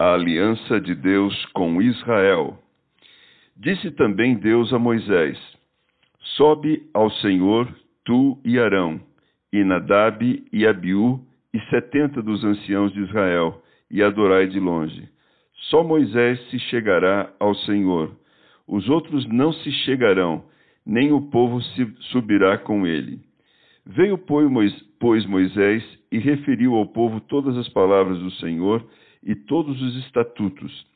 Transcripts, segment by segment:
A aliança de Deus com Israel. Disse também Deus a Moisés: Sobe ao Senhor, tu e Arão, e Nadab e Abiú, e setenta dos anciãos de Israel, e adorai de longe. Só Moisés se chegará ao Senhor. Os outros não se chegarão, nem o povo se subirá com ele. Veio, pois, Moisés e referiu ao povo todas as palavras do Senhor e todos os estatutos.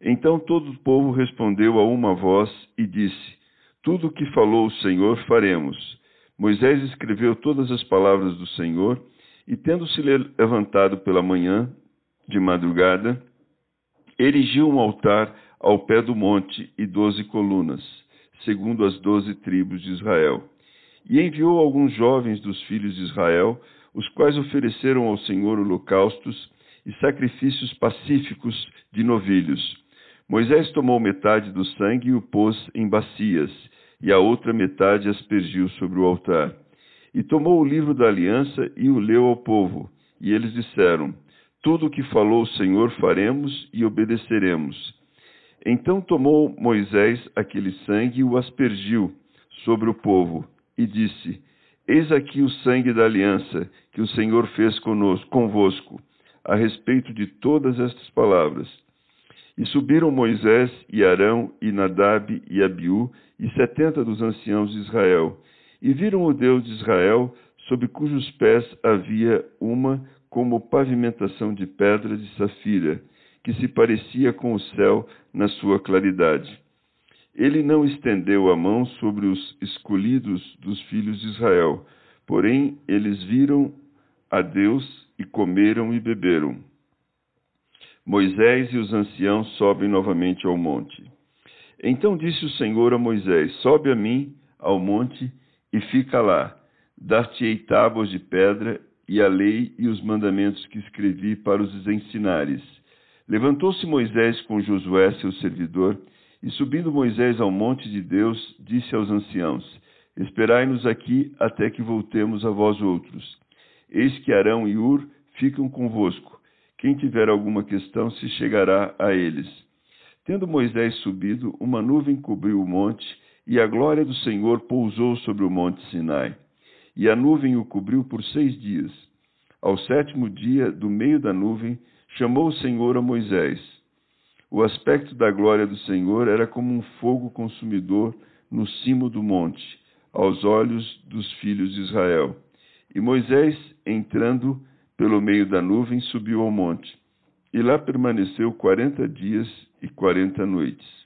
Então todo o povo respondeu a uma voz e disse: Tudo o que falou o Senhor faremos. Moisés escreveu todas as palavras do Senhor e, tendo-se levantado pela manhã, de madrugada, erigiu um altar ao pé do monte e doze colunas, segundo as doze tribos de Israel. E enviou alguns jovens dos filhos de Israel, os quais ofereceram ao Senhor holocaustos e sacrifícios pacíficos de novilhos. Moisés tomou metade do sangue e o pôs em bacias, e a outra metade aspergiu sobre o altar. E tomou o livro da aliança e o leu ao povo. E eles disseram: Tudo o que falou o Senhor faremos e obedeceremos. Então tomou Moisés aquele sangue e o aspergiu sobre o povo e disse: Eis aqui o sangue da aliança que o Senhor fez conosco, convosco, a respeito de todas estas palavras. E subiram Moisés e Arão e Nadab e Abiú e setenta dos anciãos de Israel, e viram o Deus de Israel, sob cujos pés havia uma como pavimentação de pedra de safira, que se parecia com o céu na sua claridade. Ele não estendeu a mão sobre os escolhidos dos filhos de Israel, porém eles viram a Deus e comeram e beberam. Moisés e os anciãos sobem novamente ao monte. Então disse o Senhor a Moisés: Sobe a mim ao monte e fica lá. Dar-te-ei tábuas de pedra e a lei e os mandamentos que escrevi para os ensinares. Levantou-se Moisés com Josué, seu servidor, e subindo Moisés ao monte de Deus, disse aos anciãos: Esperai-nos aqui até que voltemos a vós outros. Eis que Arão e Ur ficam convosco. Quem tiver alguma questão se chegará a eles. Tendo Moisés subido, uma nuvem cobriu o monte, e a glória do Senhor pousou sobre o monte Sinai. E a nuvem o cobriu por seis dias. Ao sétimo dia, do meio da nuvem, chamou o Senhor a Moisés. O aspecto da glória do Senhor era como um fogo consumidor no cimo do monte, aos olhos dos filhos de Israel. E Moisés, entrando pelo meio da nuvem, subiu ao monte, e lá permaneceu quarenta dias e quarenta noites.